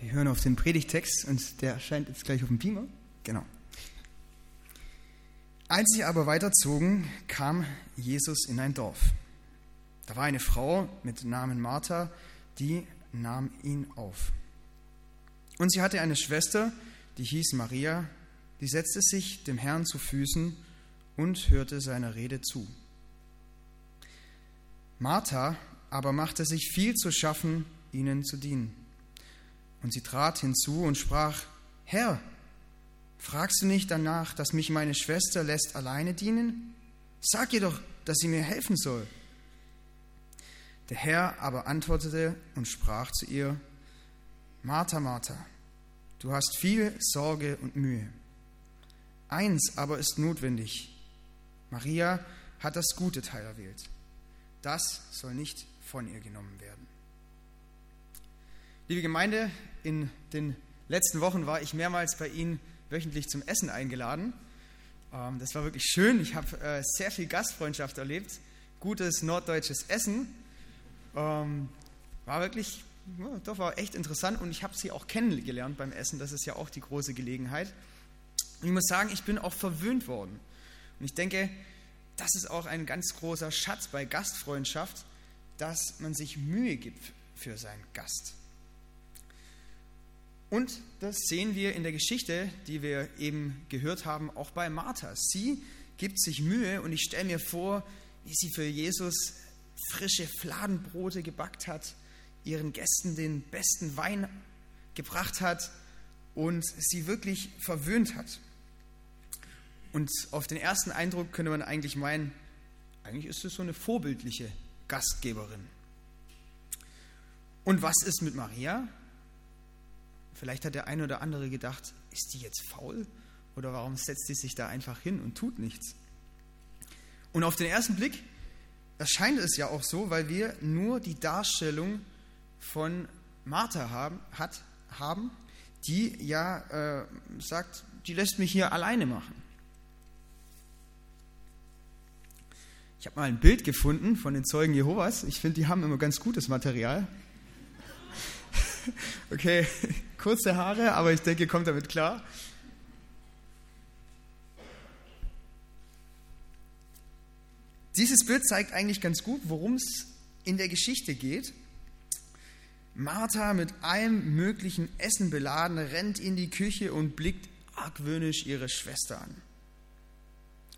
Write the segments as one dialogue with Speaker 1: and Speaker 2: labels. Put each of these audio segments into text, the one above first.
Speaker 1: Wir hören auf den Predigtext und der erscheint jetzt gleich auf dem Beamer. Genau. Als sie aber weiterzogen, kam Jesus in ein Dorf. Da war eine Frau mit Namen Martha, die nahm ihn auf. Und sie hatte eine Schwester, die hieß Maria, die setzte sich dem Herrn zu Füßen und hörte seiner Rede zu. Martha aber machte sich viel zu schaffen, ihnen zu dienen. Und sie trat hinzu und sprach, Herr, fragst du nicht danach, dass mich meine Schwester lässt alleine dienen? Sag ihr doch, dass sie mir helfen soll. Der Herr aber antwortete und sprach zu ihr, Martha, Martha, du hast viel Sorge und Mühe. Eins aber ist notwendig. Maria hat das gute Teil erwählt. Das soll nicht von ihr genommen werden. Liebe Gemeinde, in den letzten Wochen war ich mehrmals bei Ihnen wöchentlich zum Essen eingeladen. Ähm, das war wirklich schön. Ich habe äh, sehr viel Gastfreundschaft erlebt. Gutes norddeutsches Essen. Ähm, war wirklich, doch war echt interessant und ich habe sie auch kennengelernt beim Essen. Das ist ja auch die große Gelegenheit. Und ich muss sagen, ich bin auch verwöhnt worden. Und ich denke, das ist auch ein ganz großer Schatz bei Gastfreundschaft, dass man sich Mühe gibt für seinen Gast. Und das sehen wir in der Geschichte, die wir eben gehört haben, auch bei Martha. Sie gibt sich Mühe und ich stelle mir vor, wie sie für Jesus frische Fladenbrote gebackt hat, ihren Gästen den besten Wein gebracht hat und sie wirklich verwöhnt hat. Und auf den ersten Eindruck könnte man eigentlich meinen, eigentlich ist es so eine vorbildliche Gastgeberin. Und was ist mit Maria? Vielleicht hat der eine oder andere gedacht, ist die jetzt faul? Oder warum setzt sie sich da einfach hin und tut nichts? Und auf den ersten Blick erscheint es ja auch so, weil wir nur die Darstellung von Martha haben, hat, haben die ja äh, sagt, die lässt mich hier alleine machen. Ich habe mal ein Bild gefunden von den Zeugen Jehovas. Ich finde, die haben immer ganz gutes Material. Okay, kurze Haare, aber ich denke, ihr kommt damit klar. Dieses Bild zeigt eigentlich ganz gut, worum es in der Geschichte geht. Martha mit allem möglichen Essen beladen rennt in die Küche und blickt argwöhnisch ihre Schwester an.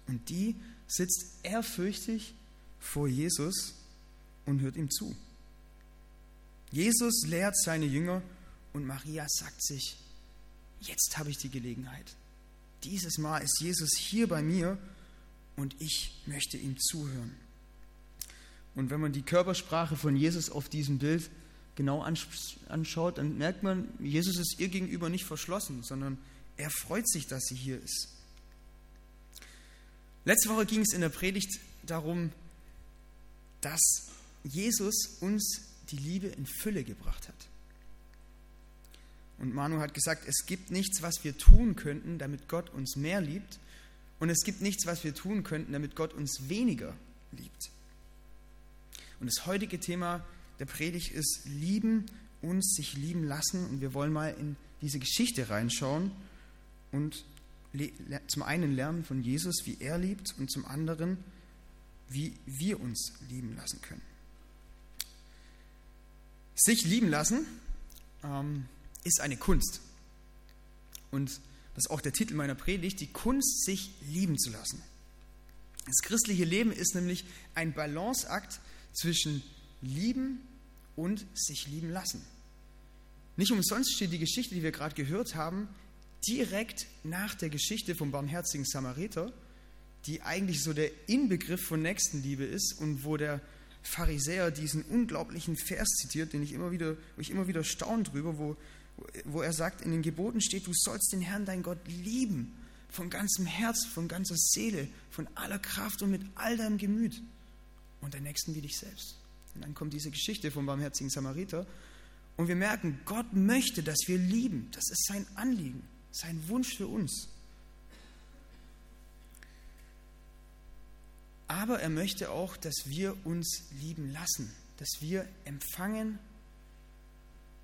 Speaker 1: Und die sitzt ehrfürchtig vor Jesus und hört ihm zu. Jesus lehrt seine Jünger und Maria sagt sich, jetzt habe ich die Gelegenheit. Dieses Mal ist Jesus hier bei mir und ich möchte ihm zuhören. Und wenn man die Körpersprache von Jesus auf diesem Bild genau anschaut, dann merkt man, Jesus ist ihr gegenüber nicht verschlossen, sondern er freut sich, dass sie hier ist. Letzte Woche ging es in der Predigt darum, dass Jesus uns die Liebe in Fülle gebracht hat. Und Manu hat gesagt, es gibt nichts, was wir tun könnten, damit Gott uns mehr liebt. Und es gibt nichts, was wir tun könnten, damit Gott uns weniger liebt. Und das heutige Thema der Predigt ist Lieben uns, sich lieben lassen. Und wir wollen mal in diese Geschichte reinschauen und zum einen lernen von Jesus, wie er liebt, und zum anderen, wie wir uns lieben lassen können. Sich lieben lassen ähm, ist eine Kunst. Und das ist auch der Titel meiner Predigt, die Kunst, sich lieben zu lassen. Das christliche Leben ist nämlich ein Balanceakt zwischen lieben und sich lieben lassen. Nicht umsonst steht die Geschichte, die wir gerade gehört haben, direkt nach der Geschichte vom barmherzigen Samariter, die eigentlich so der Inbegriff von Nächstenliebe ist und wo der Pharisäer diesen unglaublichen Vers zitiert, den ich immer wieder, wo ich immer wieder staune drüber, wo, wo er sagt, in den Geboten steht, du sollst den Herrn, dein Gott, lieben, von ganzem Herz, von ganzer Seele, von aller Kraft und mit all deinem Gemüt und der Nächsten wie dich selbst. Und dann kommt diese Geschichte vom barmherzigen Samariter und wir merken, Gott möchte, dass wir lieben. Das ist sein Anliegen, sein Wunsch für uns. Aber er möchte auch, dass wir uns lieben lassen, dass wir empfangen,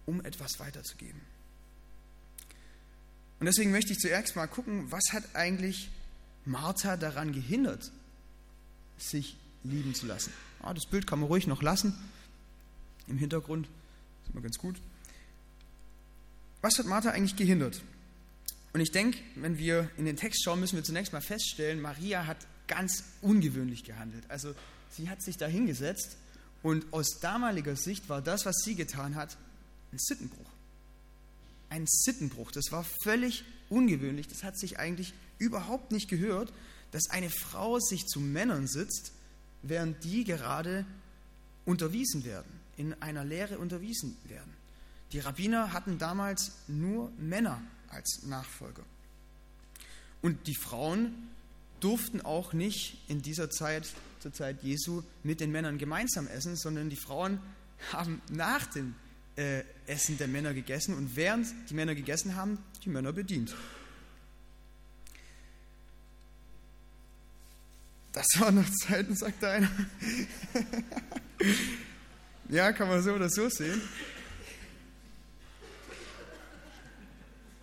Speaker 1: um etwas weiterzugeben. Und deswegen möchte ich zuerst mal gucken, was hat eigentlich Martha daran gehindert, sich lieben zu lassen. Ah, das Bild kann man ruhig noch lassen. Im Hintergrund ist immer ganz gut. Was hat Martha eigentlich gehindert? Und ich denke, wenn wir in den Text schauen, müssen wir zunächst mal feststellen, Maria hat ganz ungewöhnlich gehandelt. Also sie hat sich da hingesetzt und aus damaliger Sicht war das, was sie getan hat, ein Sittenbruch. Ein Sittenbruch. Das war völlig ungewöhnlich. Das hat sich eigentlich überhaupt nicht gehört, dass eine Frau sich zu Männern sitzt, während die gerade unterwiesen werden, in einer Lehre unterwiesen werden. Die Rabbiner hatten damals nur Männer als Nachfolger. Und die Frauen durften auch nicht in dieser Zeit, zur Zeit Jesu, mit den Männern gemeinsam essen, sondern die Frauen haben nach dem äh, Essen der Männer gegessen und während die Männer gegessen haben, die Männer bedient. Das waren noch Zeiten, sagt einer. ja, kann man so oder so sehen.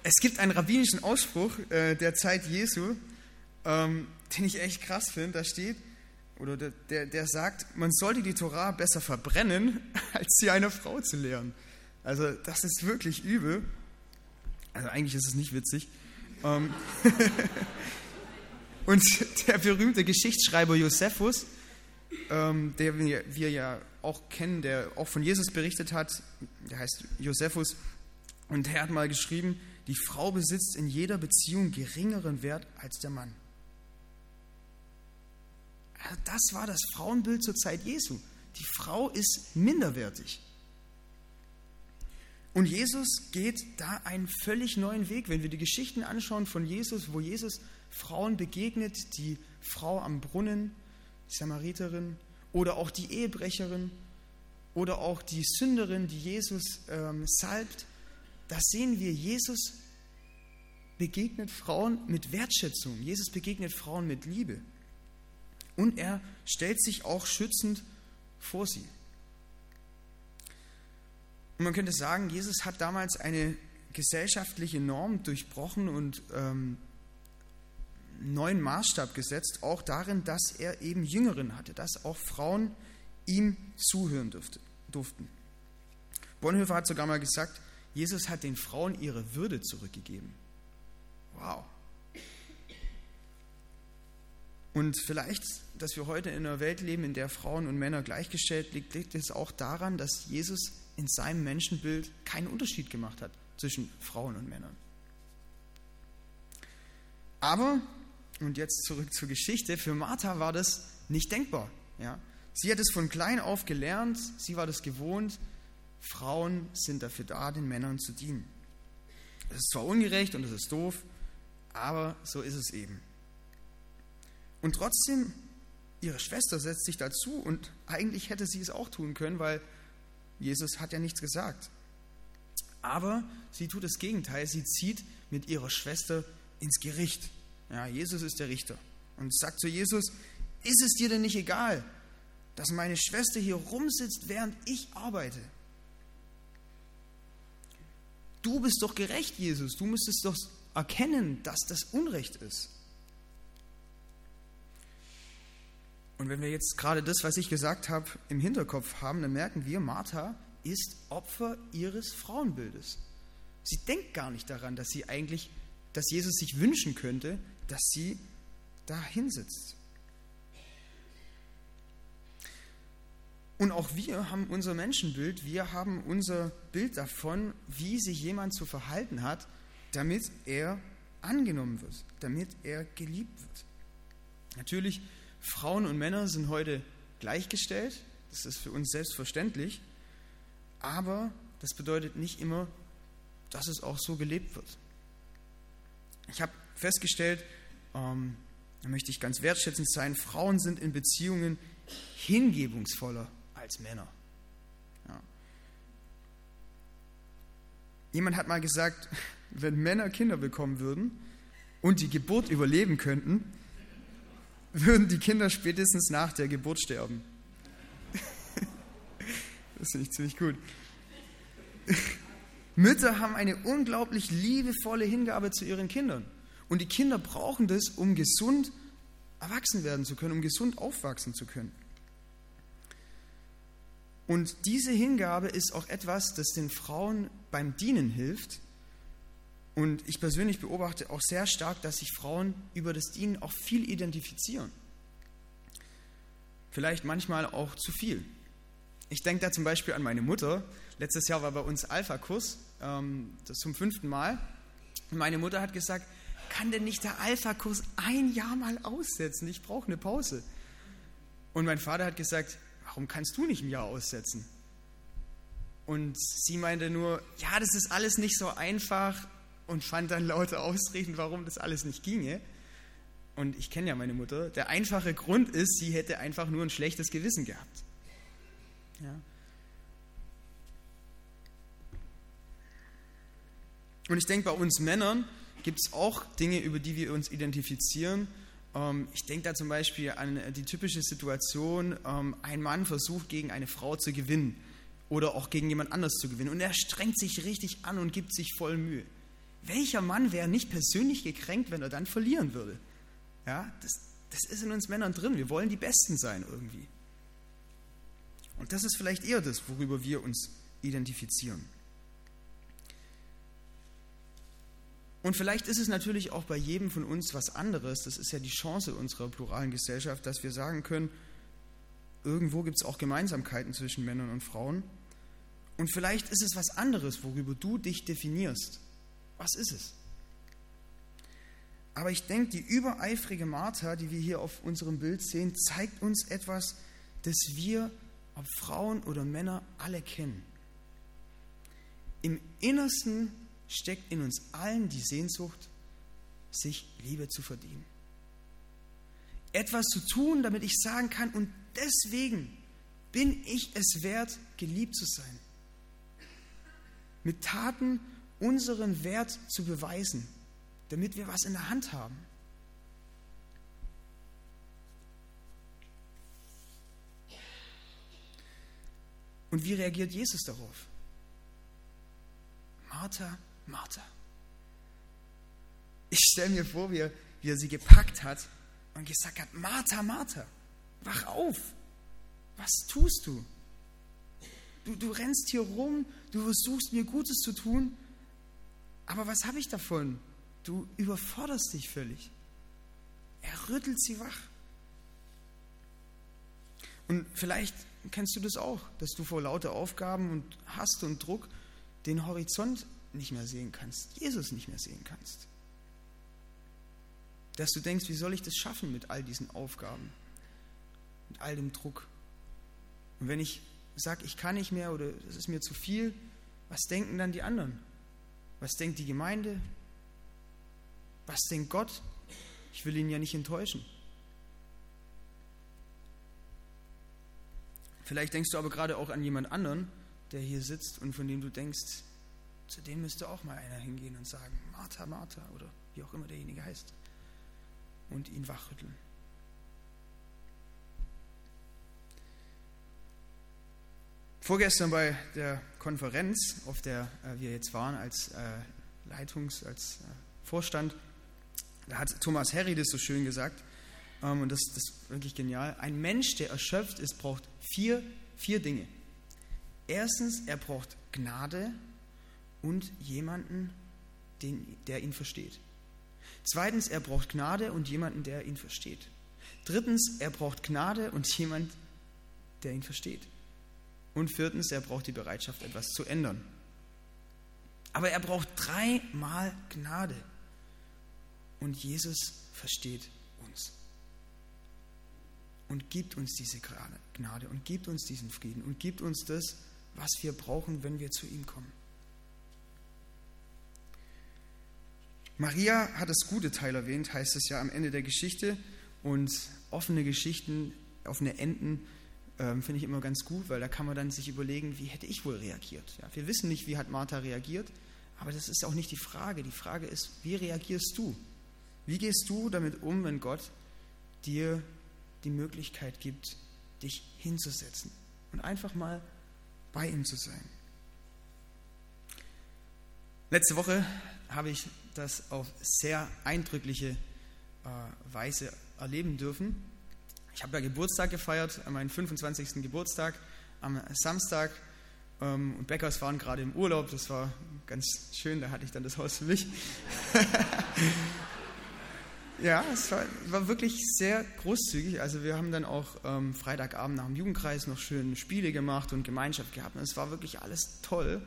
Speaker 1: Es gibt einen rabbinischen Ausspruch äh, der Zeit Jesu, ähm, den ich echt krass finde. Da steht, oder der, der, der sagt, man sollte die Torah besser verbrennen, als sie einer Frau zu lehren. Also das ist wirklich übel. Also eigentlich ist es nicht witzig. Ähm Und der berühmte Geschichtsschreiber Josephus, ähm, der wir ja auch kennen, der auch von Jesus berichtet hat, der heißt Josephus, und der hat mal geschrieben, die Frau besitzt in jeder Beziehung geringeren Wert als der Mann. Also das war das Frauenbild zur Zeit Jesu. Die Frau ist minderwertig. Und Jesus geht da einen völlig neuen Weg. Wenn wir die Geschichten anschauen von Jesus, wo Jesus Frauen begegnet, die Frau am Brunnen, die Samariterin oder auch die Ehebrecherin oder auch die Sünderin, die Jesus ähm, salbt, da sehen wir, Jesus begegnet Frauen mit Wertschätzung, Jesus begegnet Frauen mit Liebe und er stellt sich auch schützend vor sie. Und man könnte sagen, Jesus hat damals eine gesellschaftliche Norm durchbrochen und ähm, neuen Maßstab gesetzt, auch darin, dass er eben Jüngeren hatte, dass auch Frauen ihm zuhören durfte, durften. Bonhoeffer hat sogar mal gesagt, Jesus hat den Frauen ihre Würde zurückgegeben. Wow. Und vielleicht, dass wir heute in einer Welt leben, in der Frauen und Männer gleichgestellt liegt, liegt es auch daran, dass Jesus in seinem Menschenbild keinen Unterschied gemacht hat zwischen Frauen und Männern. Aber und jetzt zurück zur Geschichte, für Martha war das nicht denkbar. Ja? Sie hat es von klein auf gelernt, sie war das gewohnt, Frauen sind dafür da, den Männern zu dienen. Das ist zwar ungerecht und es ist doof, aber so ist es eben. Und trotzdem, ihre Schwester setzt sich dazu und eigentlich hätte sie es auch tun können, weil Jesus hat ja nichts gesagt. Aber sie tut das Gegenteil, sie zieht mit ihrer Schwester ins Gericht. Ja, Jesus ist der Richter und sagt zu Jesus, ist es dir denn nicht egal, dass meine Schwester hier rumsitzt, während ich arbeite? Du bist doch gerecht, Jesus. Du müsstest doch erkennen, dass das Unrecht ist. Und wenn wir jetzt gerade das, was ich gesagt habe, im Hinterkopf haben, dann merken wir, Martha ist Opfer ihres Frauenbildes. Sie denkt gar nicht daran, dass sie eigentlich, dass Jesus sich wünschen könnte, dass sie da hinsitzt. Und auch wir haben unser Menschenbild, wir haben unser Bild davon, wie sich jemand zu verhalten hat, damit er angenommen wird, damit er geliebt wird. Natürlich, Frauen und Männer sind heute gleichgestellt, das ist für uns selbstverständlich, aber das bedeutet nicht immer, dass es auch so gelebt wird. Ich habe festgestellt, ähm, da möchte ich ganz wertschätzend sein, Frauen sind in Beziehungen hingebungsvoller als Männer. Ja. Jemand hat mal gesagt, wenn Männer Kinder bekommen würden und die Geburt überleben könnten, würden die Kinder spätestens nach der Geburt sterben. das finde ich ziemlich gut. Mütter haben eine unglaublich liebevolle Hingabe zu ihren Kindern. Und die Kinder brauchen das, um gesund erwachsen werden zu können, um gesund aufwachsen zu können. Und diese Hingabe ist auch etwas, das den Frauen beim Dienen hilft. Und ich persönlich beobachte auch sehr stark, dass sich Frauen über das Dienen auch viel identifizieren. Vielleicht manchmal auch zu viel. Ich denke da zum Beispiel an meine Mutter. Letztes Jahr war bei uns Alpha-Kurs, ähm, das zum fünften Mal. Meine Mutter hat gesagt, kann denn nicht der Alpha-Kurs ein Jahr mal aussetzen? Ich brauche eine Pause. Und mein Vater hat gesagt, warum kannst du nicht ein Jahr aussetzen? Und sie meinte nur, ja, das ist alles nicht so einfach und fand dann lauter Ausreden, warum das alles nicht ginge. Und ich kenne ja meine Mutter. Der einfache Grund ist, sie hätte einfach nur ein schlechtes Gewissen gehabt. Ja. Und ich denke, bei uns Männern gibt es auch Dinge, über die wir uns identifizieren. Ähm, ich denke da zum Beispiel an die typische Situation, ähm, ein Mann versucht gegen eine Frau zu gewinnen oder auch gegen jemand anders zu gewinnen und er strengt sich richtig an und gibt sich voll Mühe. Welcher Mann wäre nicht persönlich gekränkt, wenn er dann verlieren würde? Ja, das, das ist in uns Männern drin. Wir wollen die Besten sein irgendwie. Und das ist vielleicht eher das, worüber wir uns identifizieren. Und vielleicht ist es natürlich auch bei jedem von uns was anderes. Das ist ja die Chance unserer pluralen Gesellschaft, dass wir sagen können, irgendwo gibt es auch Gemeinsamkeiten zwischen Männern und Frauen. Und vielleicht ist es was anderes, worüber du dich definierst. Was ist es? Aber ich denke, die übereifrige Martha, die wir hier auf unserem Bild sehen, zeigt uns etwas, das wir, ob Frauen oder Männer, alle kennen. Im Innersten steckt in uns allen die Sehnsucht, sich Liebe zu verdienen. Etwas zu tun, damit ich sagen kann, und deswegen bin ich es wert, geliebt zu sein. Mit Taten unseren Wert zu beweisen, damit wir was in der Hand haben. Und wie reagiert Jesus darauf? Martha, Martha. Ich stelle mir vor, wie er, wie er sie gepackt hat und gesagt hat, Martha, Martha, wach auf. Was tust du? Du, du rennst hier rum, du versuchst mir Gutes zu tun, aber was habe ich davon? Du überforderst dich völlig. Er rüttelt sie wach. Und vielleicht kennst du das auch, dass du vor lauter Aufgaben und Hast und Druck den Horizont nicht mehr sehen kannst, Jesus nicht mehr sehen kannst. Dass du denkst, wie soll ich das schaffen mit all diesen Aufgaben, mit all dem Druck? Und wenn ich sage, ich kann nicht mehr oder es ist mir zu viel, was denken dann die anderen? Was denkt die Gemeinde? Was denkt Gott? Ich will ihn ja nicht enttäuschen. Vielleicht denkst du aber gerade auch an jemand anderen, der hier sitzt und von dem du denkst, zu dem müsste auch mal einer hingehen und sagen, Martha, Martha oder wie auch immer derjenige heißt und ihn wachrütteln. Vorgestern bei der Konferenz, auf der äh, wir jetzt waren als äh, Leitungs-, als äh, Vorstand, da hat Thomas Harry das so schön gesagt, ähm, und das, das ist wirklich genial. Ein Mensch, der erschöpft ist, braucht vier, vier Dinge. Erstens, er braucht Gnade, und jemanden, den, der ihn versteht. Zweitens, er braucht Gnade und jemanden, der ihn versteht. Drittens, er braucht Gnade und jemand, der ihn versteht. Und viertens, er braucht die Bereitschaft, etwas zu ändern. Aber er braucht dreimal Gnade. Und Jesus versteht uns. Und gibt uns diese Gnade und gibt uns diesen Frieden und gibt uns das, was wir brauchen, wenn wir zu ihm kommen. Maria hat das gute Teil erwähnt, heißt es ja am Ende der Geschichte. Und offene Geschichten, offene Enden ähm, finde ich immer ganz gut, weil da kann man dann sich überlegen, wie hätte ich wohl reagiert. Ja, wir wissen nicht, wie hat Martha reagiert, aber das ist auch nicht die Frage. Die Frage ist, wie reagierst du? Wie gehst du damit um, wenn Gott dir die Möglichkeit gibt, dich hinzusetzen und einfach mal bei ihm zu sein? Letzte Woche habe ich das auf sehr eindrückliche äh, Weise erleben dürfen. Ich habe ja Geburtstag gefeiert, meinen 25. Geburtstag am Samstag. Ähm, und Bäckers waren gerade im Urlaub, das war ganz schön, da hatte ich dann das Haus für mich. ja, es war, war, wirklich sehr großzügig. Also wir haben dann auch ähm, Freitagabend nach dem Jugendkreis noch schöne Spiele gemacht und Gemeinschaft gehabt. Und es war wirklich alles toll.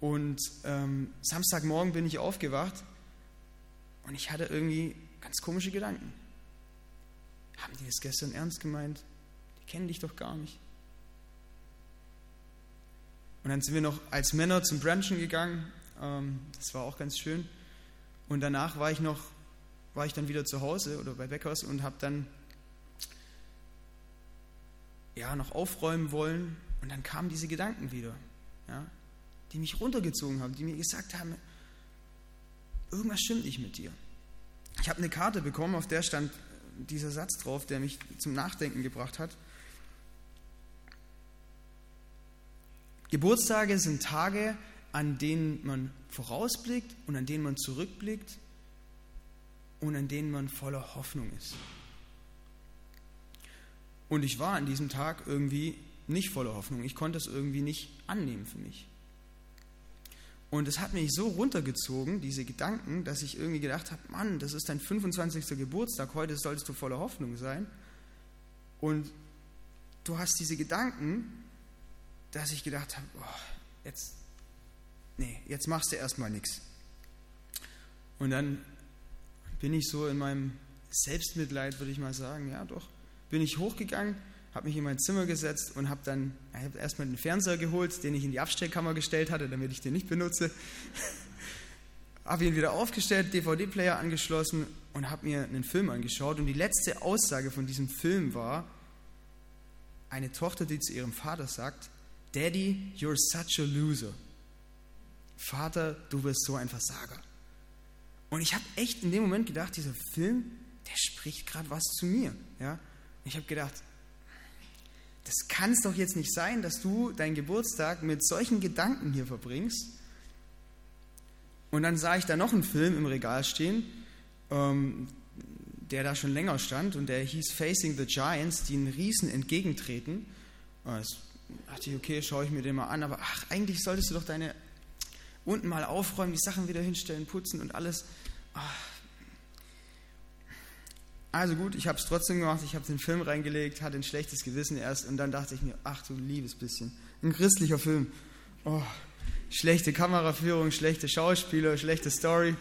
Speaker 1: Und ähm, Samstagmorgen bin ich aufgewacht und ich hatte irgendwie ganz komische Gedanken. Haben die das gestern ernst gemeint? Die kennen dich doch gar nicht. Und dann sind wir noch als Männer zum Brunchen gegangen. Ähm, das war auch ganz schön. Und danach war ich noch, war ich dann wieder zu Hause oder bei Beckers und habe dann ja noch aufräumen wollen. Und dann kamen diese Gedanken wieder. Ja, die mich runtergezogen haben, die mir gesagt haben, irgendwas stimmt nicht mit dir. Ich habe eine Karte bekommen, auf der stand dieser Satz drauf, der mich zum Nachdenken gebracht hat. Geburtstage sind Tage, an denen man vorausblickt und an denen man zurückblickt und an denen man voller Hoffnung ist. Und ich war an diesem Tag irgendwie nicht voller Hoffnung. Ich konnte es irgendwie nicht annehmen für mich. Und es hat mich so runtergezogen, diese Gedanken, dass ich irgendwie gedacht habe, Mann, das ist dein 25. Geburtstag, heute solltest du voller Hoffnung sein. Und du hast diese Gedanken, dass ich gedacht habe, oh, jetzt, nee, jetzt machst du erstmal nichts. Und dann bin ich so in meinem Selbstmitleid, würde ich mal sagen, ja doch, bin ich hochgegangen habe mich in mein Zimmer gesetzt und habe dann hab erstmal den Fernseher geholt, den ich in die Abstellkammer gestellt hatte, damit ich den nicht benutze. habe ihn wieder aufgestellt, DVD-Player angeschlossen und habe mir einen Film angeschaut. Und die letzte Aussage von diesem Film war, eine Tochter, die zu ihrem Vater sagt, Daddy, you're such a loser. Vater, du bist so ein Versager. Und ich habe echt in dem Moment gedacht, dieser Film, der spricht gerade was zu mir. Ja? Ich habe gedacht, das kann es doch jetzt nicht sein, dass du deinen Geburtstag mit solchen Gedanken hier verbringst. Und dann sah ich da noch einen Film im Regal stehen, ähm, der da schon länger stand und der hieß Facing the Giants, die einen Riesen entgegentreten. Da dachte ich, okay, schaue ich mir den mal an, aber ach, eigentlich solltest du doch deine unten mal aufräumen, die Sachen wieder hinstellen, putzen und alles. Ach, also gut, ich habe es trotzdem gemacht, ich habe den Film reingelegt, hatte ein schlechtes Gewissen erst und dann dachte ich mir, ach du liebes bisschen, ein christlicher Film. Oh, schlechte Kameraführung, schlechte Schauspieler, schlechte Story.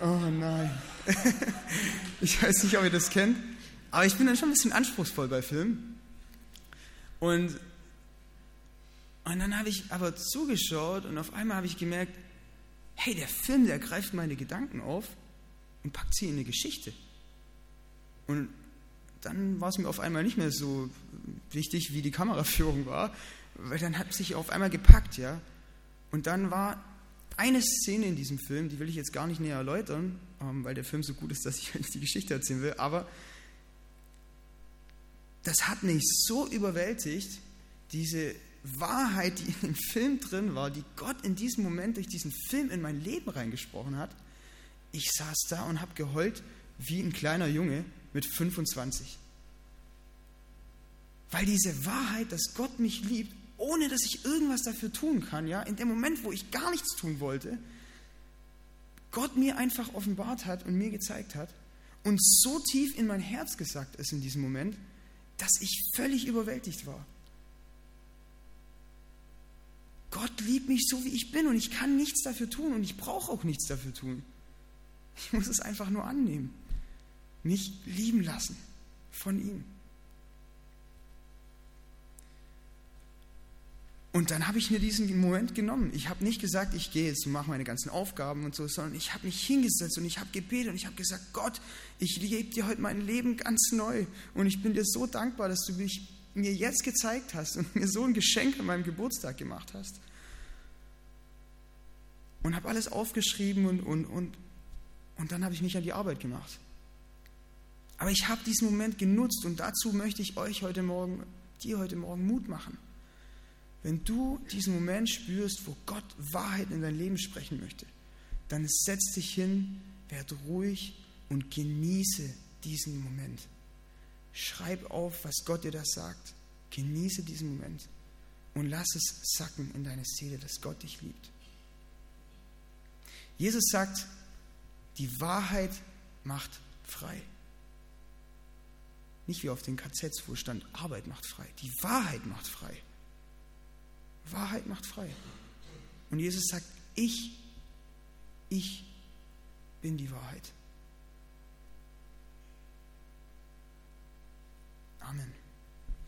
Speaker 1: Oh nein. ich weiß nicht, ob ihr das kennt, aber ich bin dann schon ein bisschen anspruchsvoll bei Filmen. Und, und dann habe ich aber zugeschaut und auf einmal habe ich gemerkt, hey, der Film, der greift meine Gedanken auf und packt sie in eine Geschichte. Und dann war es mir auf einmal nicht mehr so wichtig, wie die Kameraführung war, weil dann hat sich auf einmal gepackt, ja. Und dann war eine Szene in diesem Film, die will ich jetzt gar nicht näher erläutern, ähm, weil der Film so gut ist, dass ich nicht die Geschichte erzählen will, aber das hat mich so überwältigt, diese Wahrheit, die in dem Film drin war, die Gott in diesem Moment durch diesen Film in mein Leben reingesprochen hat. Ich saß da und habe geheult wie ein kleiner Junge, mit 25. Weil diese Wahrheit, dass Gott mich liebt, ohne dass ich irgendwas dafür tun kann, ja, in dem Moment, wo ich gar nichts tun wollte, Gott mir einfach offenbart hat und mir gezeigt hat und so tief in mein Herz gesagt ist in diesem Moment, dass ich völlig überwältigt war. Gott liebt mich so, wie ich bin und ich kann nichts dafür tun und ich brauche auch nichts dafür tun. Ich muss es einfach nur annehmen mich lieben lassen von ihm. Und dann habe ich mir diesen Moment genommen. Ich habe nicht gesagt, ich gehe jetzt und mache meine ganzen Aufgaben und so, sondern ich habe mich hingesetzt und ich habe gebetet und ich habe gesagt, Gott, ich lebe dir heute mein Leben ganz neu und ich bin dir so dankbar, dass du mich, mir jetzt gezeigt hast und mir so ein Geschenk an meinem Geburtstag gemacht hast. Und habe alles aufgeschrieben und, und, und, und dann habe ich mich an die Arbeit gemacht. Aber ich habe diesen Moment genutzt und dazu möchte ich euch heute Morgen, dir heute Morgen Mut machen. wenn du diesen Moment spürst, wo Gott Wahrheit in dein Leben sprechen möchte, dann setz dich hin, werd ruhig und genieße diesen Moment. Schreib auf, was Gott dir da sagt. Genieße diesen Moment und lass es sacken in deine Seele, dass Gott dich liebt. Jesus sagt, die Wahrheit macht frei. Nicht wie auf den KZs, wo stand, Arbeit macht frei. Die Wahrheit macht frei. Wahrheit macht frei. Und Jesus sagt, ich, ich bin die Wahrheit. Amen.